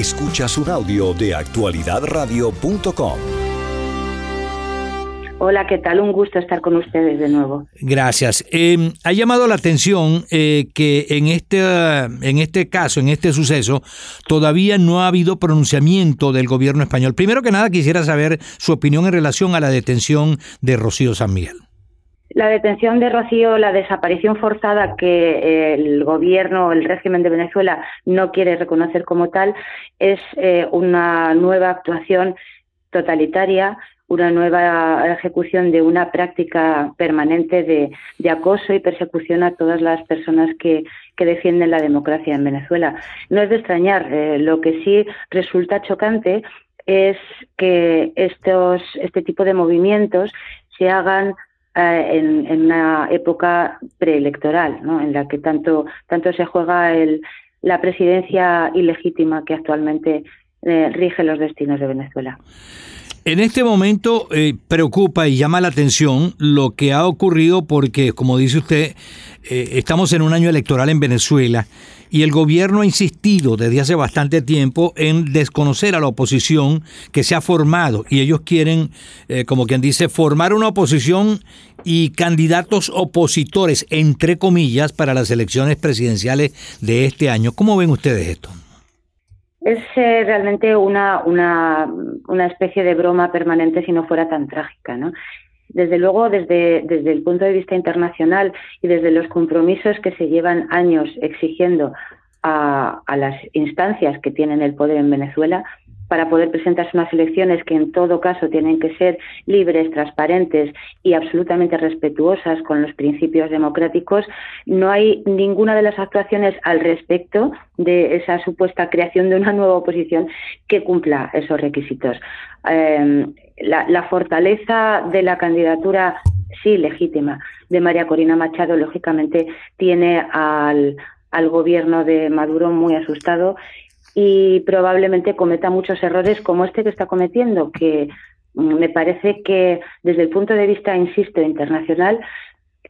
Escuchas un audio de actualidadradio.com. Hola, ¿qué tal? Un gusto estar con ustedes de nuevo. Gracias. Eh, ha llamado la atención eh, que en este, en este caso, en este suceso, todavía no ha habido pronunciamiento del gobierno español. Primero que nada, quisiera saber su opinión en relación a la detención de Rocío San Miguel. La detención de Rocío, la desaparición forzada que eh, el gobierno, el régimen de Venezuela no quiere reconocer como tal, es una nueva actuación totalitaria, una nueva ejecución de una práctica permanente de, acoso y persecución a todas las personas que, defienden la democracia en Venezuela. No es de extrañar, eh, lo que sí resulta chocante es que estos, este tipo de movimientos se hagan eh, en, una época preelectoral, en la que tanto, tanto se juega el, la presidencia ilegítima que actualmente eh, rige los destinos de Venezuela. En este momento eh, preocupa y llama la atención lo que ha ocurrido porque, como dice usted, eh, estamos en un año electoral en Venezuela y el gobierno ha insistido desde hace bastante tiempo en desconocer a la oposición que se ha formado y ellos quieren, eh, como quien dice, formar una oposición y candidatos opositores, entre comillas, para las elecciones presidenciales de este año. ¿Cómo ven ustedes esto? Es eh, realmente una, una, una, especie de broma permanente si no fuera tan trágica, ¿no? Desde luego, desde, desde el punto de vista internacional y desde los compromisos que se llevan años exigiendo a, a las instancias que tienen el poder en Venezuela, para poder presentarse unas elecciones que en todo caso tienen que ser libres, transparentes y absolutamente respetuosas con los principios democráticos, no hay ninguna de las actuaciones al respecto de esa supuesta creación de una nueva oposición que cumpla esos requisitos. Em, la, fortaleza de la candidatura, sí, legítima, de María Corina Machado, lógicamente, tiene al, al gobierno de Maduro muy asustado y probablemente cometa muchos errores como este que está cometiendo, que mm, me parece que desde el punto de vista, insisto, internacional,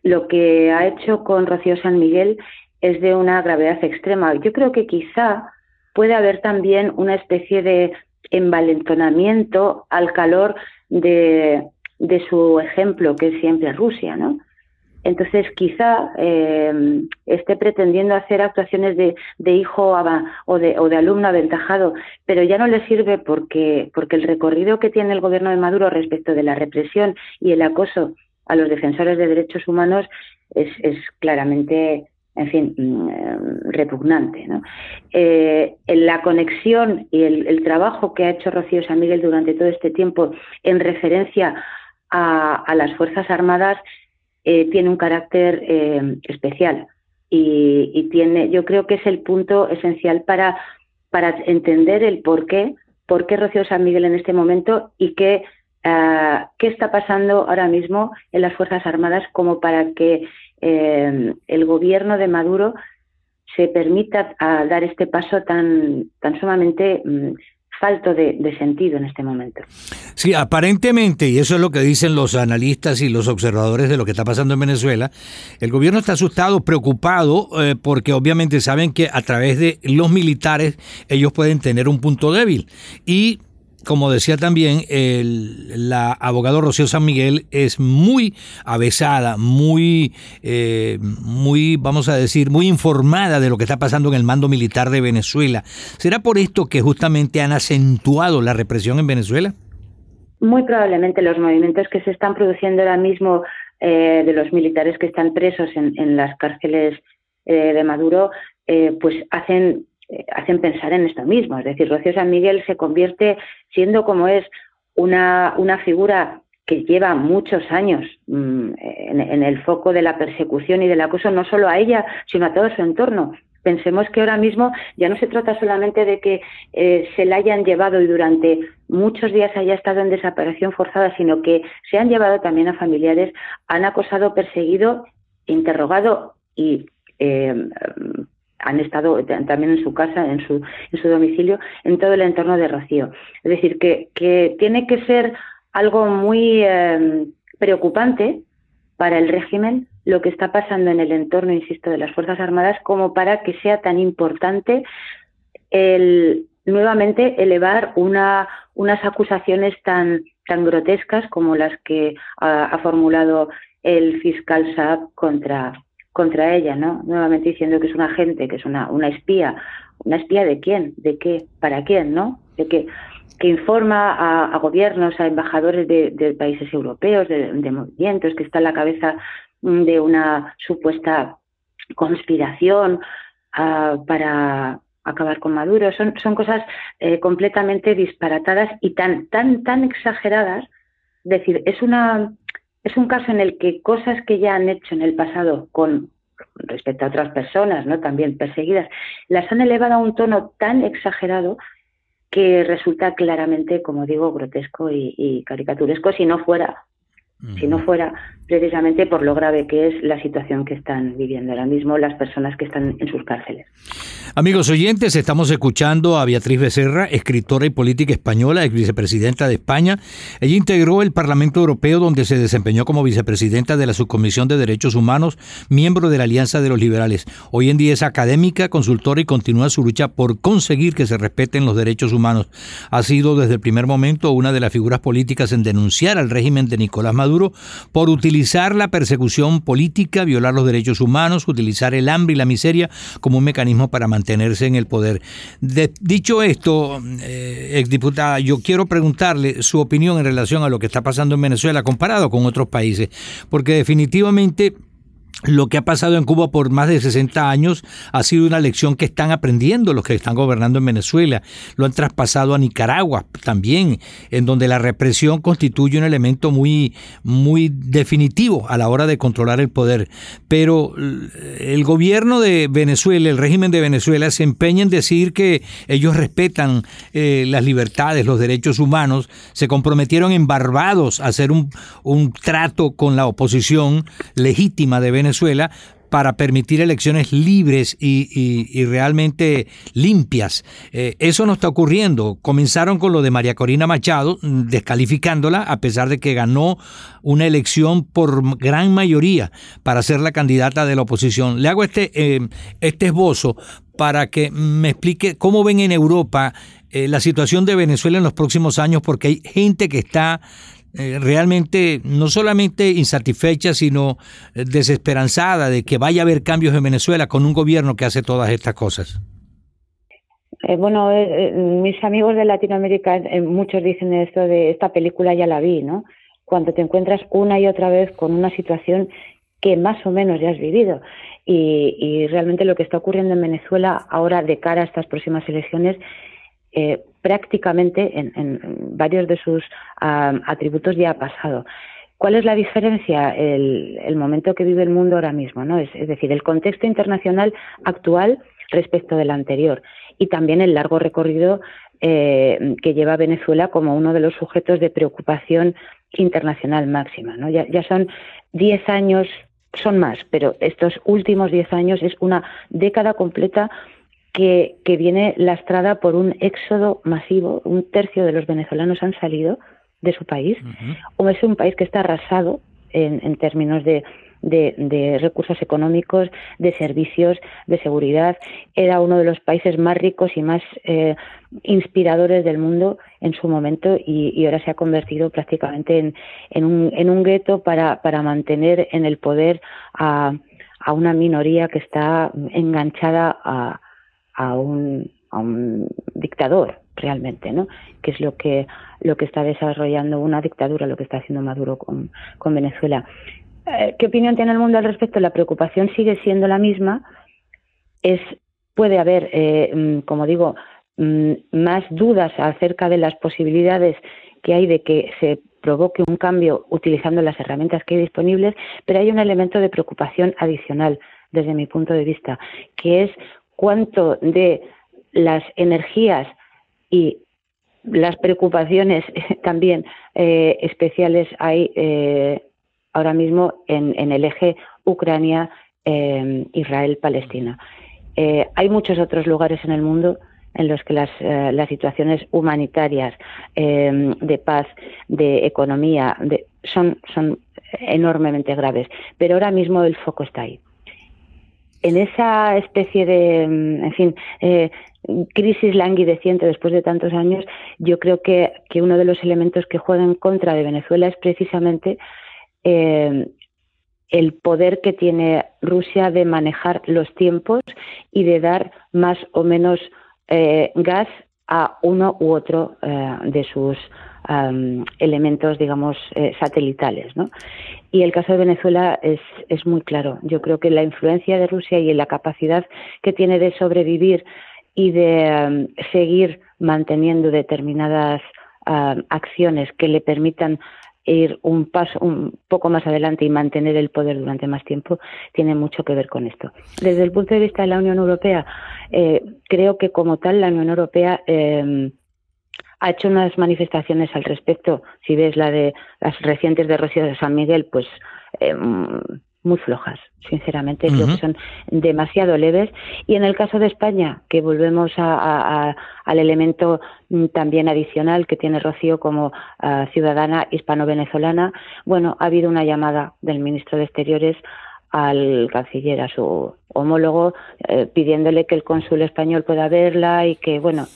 lo que ha hecho con Rocío San Miguel es de una gravedad extrema. Yo creo que quizá puede haber también una especie de envalentonamiento al calor de, de su ejemplo, que es siempre Rusia, ¿no? Entonces, quizá eh, esté pretendiendo hacer actuaciones de, hijo o de, o de, alumno aventajado, pero ya no le sirve porque, porque el recorrido que tiene el gobierno de Maduro respecto de la represión y el acoso a los defensores de derechos humanos es, claramente, en fin, mm, repugnante. Eh, la conexión y el, trabajo que ha hecho Rocío San Miguel durante todo este tiempo en referencia a las Fuerzas Armadas eh, tiene un carácter eh, especial. Y, tiene, yo creo que es el punto esencial para, para entender el por qué, por qué Rocío San Miguel en este momento y qué, ah, qué está pasando ahora mismo en las Fuerzas Armadas como para que eh, el gobierno de Maduro se permita ah, dar este paso tan, tan sumamente mm, falto de, sentido en este momento. Sí, aparentemente, y eso es lo que dicen los analistas y los observadores de lo que está pasando en Venezuela, el gobierno está asustado, preocupado, eh, porque obviamente saben que a través de los militares ellos pueden tener un punto débil. Y como decía también, el, la abogado Rocío San Miguel es muy avesada, muy, eh, muy, vamos a decir, muy informada de lo que está pasando en el mando militar de Venezuela. ¿Será por esto que justamente han acentuado la represión en Venezuela? Muy probablemente los movimientos que se están produciendo ahora mismo eh, de los militares que están presos en, las cárceles eh, de Maduro, pues hacen hacen pensar en esto mismo. Es decir, Rocío San Miguel se convierte, siendo como es una, una figura que lleva muchos años mm, en, el foco de la persecución y del acoso, no solo a ella, sino a todo su entorno. Pensemos que ahora mismo ya no se trata solamente de que eh, se la hayan llevado y durante muchos días haya estado en desaparición forzada, sino que se han llevado también a familiares, han acosado, perseguido, interrogado y eh, han estado también en su casa, en su, en su domicilio, en todo el entorno de Rocío. Es decir, que, tiene que ser algo muy em, preocupante para el régimen lo que está pasando en el entorno, insisto, de las Fuerzas Armadas, como para que sea tan importante el, nuevamente elevar una, unas acusaciones tan, tan grotescas como las que ha, formulado el fiscal Saab contra, contra ella, ¿no? Nuevamente diciendo que es un agente, que es una, una espía. ¿Una espía de quién? ¿De qué? ¿Para quién? ¿No? De que, que informa a, gobiernos, a embajadores de, países europeos, de, movimientos, que está en la cabeza de una supuesta conspiración ah, para acabar con Maduro. Son, son cosas eh, completamente disparatadas y tan, tan, tan exageradas. Es decir, es una es un caso en el que cosas que ya han hecho en el pasado con respecto a otras personas, ¿no? También perseguidas, las han elevado a un tono tan exagerado que resulta claramente, como digo, grotesco y, y caricaturesco si no fuera si no fuera precisamente por lo grave que es la situación que están viviendo ahora mismo las personas que están en sus cárceles. Amigos oyentes, estamos escuchando a Beatriz Becerra, escritora y política española, ex vicepresidenta de España. Ella integró el Parlamento Europeo donde se desempeñó como vicepresidenta de la Subcomisión de Derechos Humanos, miembro de la Alianza de los Liberales. Hoy en día es académica, consultora y continúa su lucha por conseguir que se respeten los derechos humanos. Ha sido desde el primer momento una de las figuras políticas en denunciar al régimen de Nicolás Maduro por utilizar la persecución política, violar los derechos humanos, utilizar el hambre y la miseria como un mecanismo para mantenerse en el poder. dicho esto, eh, exdiputada, yo quiero preguntarle su opinión en relación a lo que está pasando en Venezuela comparado con otros países, porque definitivamente lo que ha pasado en Cuba por más de 60 años ha sido una lección que están aprendiendo los que están gobernando en Venezuela. Lo han traspasado a Nicaragua también, en donde la represión constituye un elemento muy, muy definitivo a la hora de controlar el poder. Pero el gobierno de Venezuela, el régimen de Venezuela, se empeña en decir que ellos respetan eh, las libertades, los derechos humanos. Se comprometieron en Barbados a hacer un, un trato con la oposición legítima de Venezuela Venezuela para permitir elecciones libres y, realmente limpias. Eh, eso no está ocurriendo. Comenzaron con lo de María Corina Machado, mm, descalificándola, a pesar de que ganó una elección por gran mayoría para ser la candidata de la oposición. Le hago este, eh, este esbozo para que me explique cómo ven en Europa eh, la situación de Venezuela en los próximos años, porque hay gente que está realmente no solamente insatisfecha, sino eh, desesperanzada de que vaya a haber cambios en Venezuela con un gobierno que hace todas estas cosas? Eh, bueno, mis amigos de Latinoamérica, muchos dicen esto de esta película ya la vi, ¿no? Cuando te encuentras una y otra vez con una situación que más o menos ya has vivido. Y, y realmente lo que está ocurriendo en Venezuela ahora de cara a estas próximas elecciones eh, prácticamente en, varios de sus atributos ya ha pasado. ¿Cuál es la diferencia? El, momento que vive el mundo ahora mismo, ¿no? Es, decir, el contexto internacional actual respecto del anterior y también el largo recorrido eh, que lleva Venezuela como uno de los sujetos de preocupación internacional máxima. ¿no? Ya, ya son 10 años, son más, pero estos últimos 10 años es una década completa que, viene lastrada por un éxodo masivo. Un tercio de los venezolanos han salido de su país. o es un país que está arrasado en, términos de, de, recursos económicos, de servicios, de seguridad. Era uno de los países más ricos y más eh, inspiradores del mundo en su momento y, ahora se ha convertido prácticamente en, en un, en un gueto para, para mantener en el poder a, a una minoría que está enganchada a, a un, a un dictador realmente, ¿no? Que es lo que lo que está desarrollando una dictadura, lo que está haciendo Maduro con, con Venezuela. Eh, ¿Qué opinión tiene el mundo al respecto? La preocupación sigue siendo la misma. Es puede haber, eh, mm, como digo, mm, más dudas acerca de las posibilidades que hay de que se provoque un cambio utilizando las herramientas que hay disponibles, pero hay un elemento de preocupación adicional desde mi punto de vista, que es cuánto de las energías y las preocupaciones también eh, especiales hay eh, ahora mismo en, el eje Ucrania-Israel-Palestina. Eh, hay muchos otros lugares en el mundo en los que las, situaciones humanitarias, de paz, de economía, son enormemente graves, pero ahora mismo el foco está ahí en esa especie de, mm, en fin, eh, crisis languideciente después de tantos años, yo creo que, que uno de los elementos que juega en contra de Venezuela es precisamente eh, el poder que tiene Rusia de manejar los tiempos y de dar más o menos eh, gas a uno u otro eh, de sus elementos, digamos, eh, satelitales. ¿no? Y el caso de Venezuela es, es muy claro. Yo creo que la influencia de Rusia y la capacidad que tiene de sobrevivir y de seguir manteniendo determinadas acciones que le permitan ir un paso un poco más adelante y mantener el poder durante más tiempo tiene mucho que ver con esto. Desde el punto de vista de la Unión Europea, eh, creo que como tal la Unión Europea eh, ha hecho unas manifestaciones al respecto. Si ves la de las recientes de Rocío de San Miguel, pues eh, muy flojas, sinceramente, creo que son demasiado leves. Y en el caso de España, que volvemos a, al elemento mm, también adicional que tiene Rocío como ah, ciudadana hispano-venezolana, bueno, ha habido una llamada del ministro de Exteriores al canciller, a su homólogo, eh, pidiéndole que el cónsul español pueda verla y que, bueno,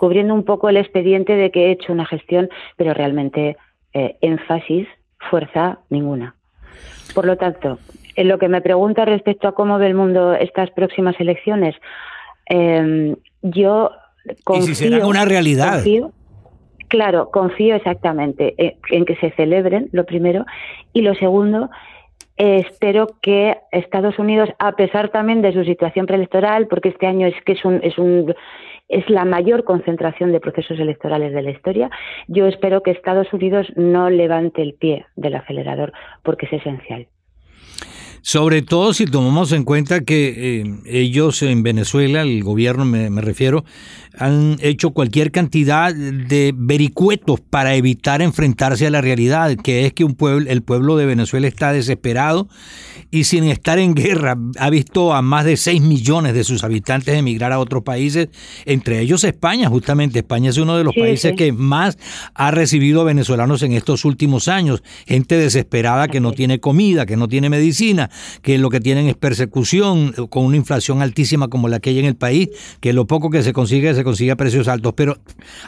cubriendo un poco el expediente de que he hecho una gestión, pero realmente eh, énfasis, fuerza ninguna. Por lo tanto, en lo que me pregunta respecto a cómo ve el mundo estas próximas elecciones, em, yo confío. ¿Y si será una realidad? claro, confío exactamente en, que se celebren, lo primero. Y lo segundo, espero que Estados Unidos, a pesar también de su situación preelectoral, porque este año es que es un, es un es la mayor concentración de procesos electorales de la historia. Yo espero que Estados Unidos no levante el pie del acelerador porque es esencial. Sobre todo si tomamos en cuenta que eh, ellos en Venezuela, el gobierno me, refiero, han hecho cualquier cantidad de vericuetos para evitar enfrentarse a la realidad, que es que un pueblo, el pueblo de Venezuela está desesperado y sin estar en guerra ha visto a más de 6 millones de sus habitantes emigrar a otros países, entre ellos España, justamente. España es uno de los países que más ha recibido venezolanos en estos últimos años, gente desesperada que no tiene comida, que no tiene medicina, que lo que tienen es persecución con una inflación altísima como la que hay en el país, que lo poco que se consigue se consigue a precios altos, pero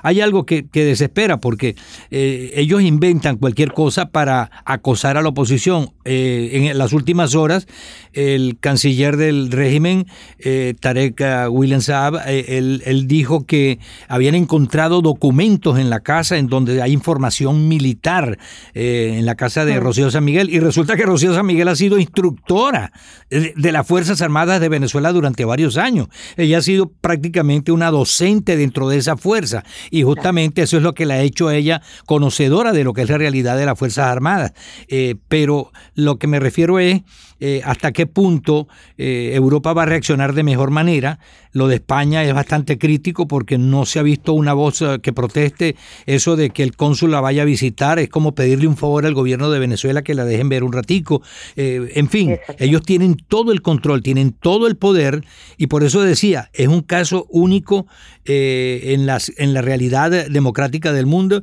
hay algo que, desespera porque eh, ellos inventan cualquier cosa para acosar a la oposición. Eh, en las últimas horas, el canciller del régimen, eh, Tarek William Saab, él, él, dijo que habían encontrado documentos en la casa en donde hay información militar en la casa de Rocío San Miguel y resulta que Rocío San Miguel ha sido instructora de las Fuerzas Armadas de Venezuela durante varios años. Ella ha sido prácticamente una docente dentro de esa fuerza y justamente eso es lo que la ha hecho ella conocedora de lo que es la realidad de las Fuerzas Armadas. Eh, pero lo que me refiero es eh, hasta qué punto eh, Europa va a reaccionar de mejor manera. Lo de España es bastante crítico porque no se ha visto una voz eh, que proteste eso de que el cónsul la vaya a visitar. Es como pedirle un favor al gobierno de Venezuela que la dejen ver un ratico. en fin, ellos tienen todo el control, tienen todo el poder y por eso decía, es un caso único en, las, en la realidad democrática del mundo.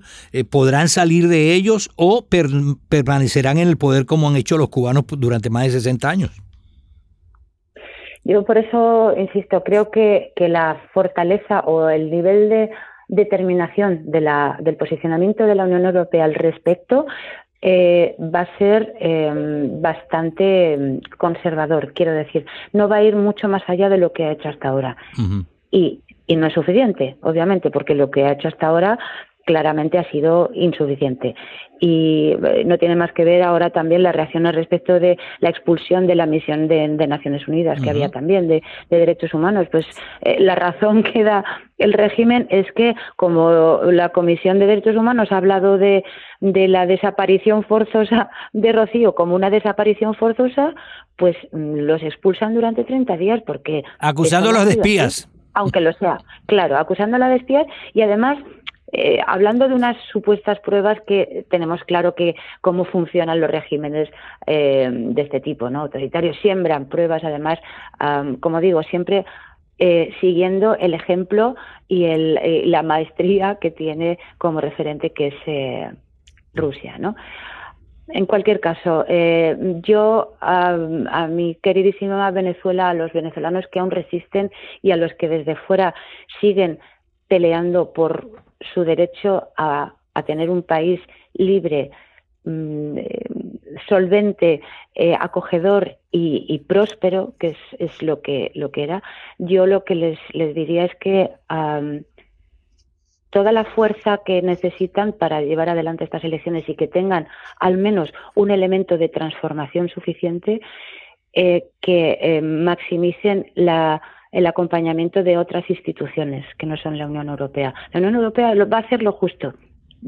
podrán salir de ellos o permanecerán en el poder como han hecho los cubanos durante más de 60 años. Yo por eso insisto, creo que, que la fortaleza o el nivel de determinación de la, del posicionamiento de la Unión Europea al respecto eh, va a ser em, bastante em, conservador, quiero decir, no va a ir mucho más allá de lo que ha hecho hasta ahora. y, y no es suficiente, obviamente, porque lo que ha hecho hasta ahora claramente ha sido insuficiente. Y eh, no tiene más que ver ahora también la reacción al respecto de la expulsión de la misión de, Naciones Unidas que había también de, derechos humanos. Pues eh, la razón que da el régimen es que como la Comisión de Derechos Humanos ha hablado de, de la desaparición forzosa de Rocío como una desaparición forzosa, pues mm, los expulsan durante 30 días porque... Acusándolos de espías. Aunque lo sea, claro, acusándola de espías y además eh, hablando de unas supuestas pruebas que tenemos claro que cómo funcionan los regímenes eh, de este tipo, ¿no? Autoritarios siembran pruebas, además, como digo, siempre eh, siguiendo el ejemplo y el, la maestría que tiene como referente que es Rusia, ¿no? en cualquier caso, eh, yo a, mi queridísima Venezuela, a los venezolanos que aún resisten y a los que desde fuera siguen peleando por su derecho a, tener un país libre, mm, solvente, eh, acogedor y, próspero, que es, lo que lo que era, yo lo que les, diría es que toda la fuerza que necesitan para llevar adelante estas elecciones y que tengan al menos un elemento de transformación suficiente eh, que eh, maximicen el acompañamiento de otras instituciones que no son la Unión Europea. La Unión Europea va a hacer lo justo,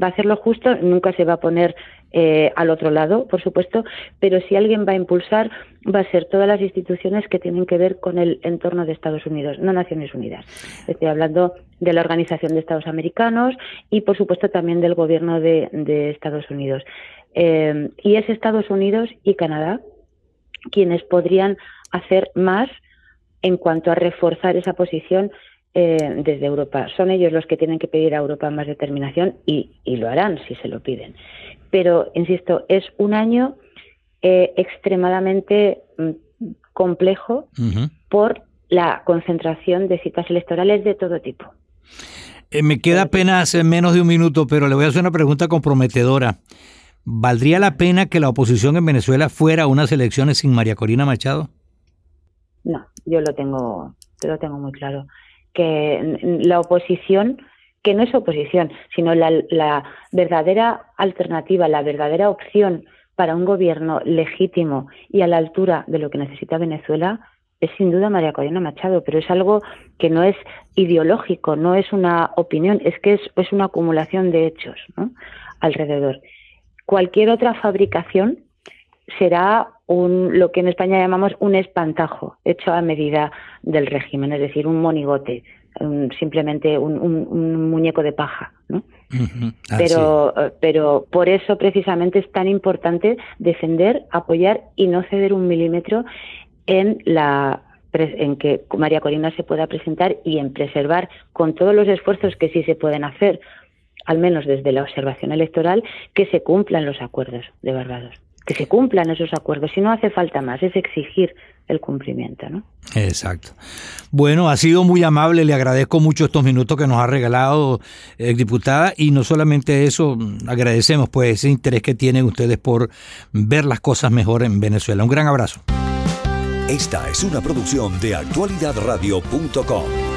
va a hacer lo justo, nunca se va a poner eh, al otro lado, por supuesto, pero si alguien va a impulsar, va a ser todas las instituciones que tienen que ver con el entorno de Estados Unidos, no Naciones Unidas. Estoy hablando de la Organización de Estados Americanos y, por supuesto, también del Gobierno de, Estados Unidos. Eh, y es Estados Unidos y Canadá quienes podrían hacer más en cuanto a reforzar esa posición eh, desde Europa. Son ellos los que tienen que pedir a Europa más determinación y, y lo harán si se lo piden pero insisto, es un año eh, extremadamente mm, complejo por la concentración de citas electorales de todo tipo. Eh, me queda apenas menos de un minuto, pero le voy a hacer una pregunta comprometedora. ¿Valdría la pena que la oposición en Venezuela fuera a unas elecciones sin María Corina Machado? No, yo lo tengo, lo tengo muy claro. Que la oposición que no es oposición, sino la, verdadera alternativa, la verdadera opción para un gobierno legítimo y a la altura de lo que necesita Venezuela es sin duda María Corina Machado, pero es algo que no es ideológico, no es una opinión, es que es, una acumulación de hechos alrededor. Cualquier otra fabricación será un, lo que en España llamamos un espantajo hecho a medida del régimen, es decir, un monigote, simplemente un, muñeco de paja, ¿no? pero, eh, pero por eso precisamente es tan importante defender, apoyar y no ceder un milímetro en la en que María Corina se pueda presentar y en preservar con todos los esfuerzos que sí se pueden hacer, al menos desde la observación electoral, que se cumplan los acuerdos de Barbados que se cumplan esos acuerdos. Si no hace falta más, es exigir el cumplimiento. ¿no? Exacto. Bueno, ha sido muy amable, le agradezco mucho estos minutos que nos ha regalado, eh, diputada, y no solamente eso, agradecemos pues ese interés que tienen ustedes por ver las cosas mejor en Venezuela. Un gran abrazo. Esta es una producción de actualidadradio.com.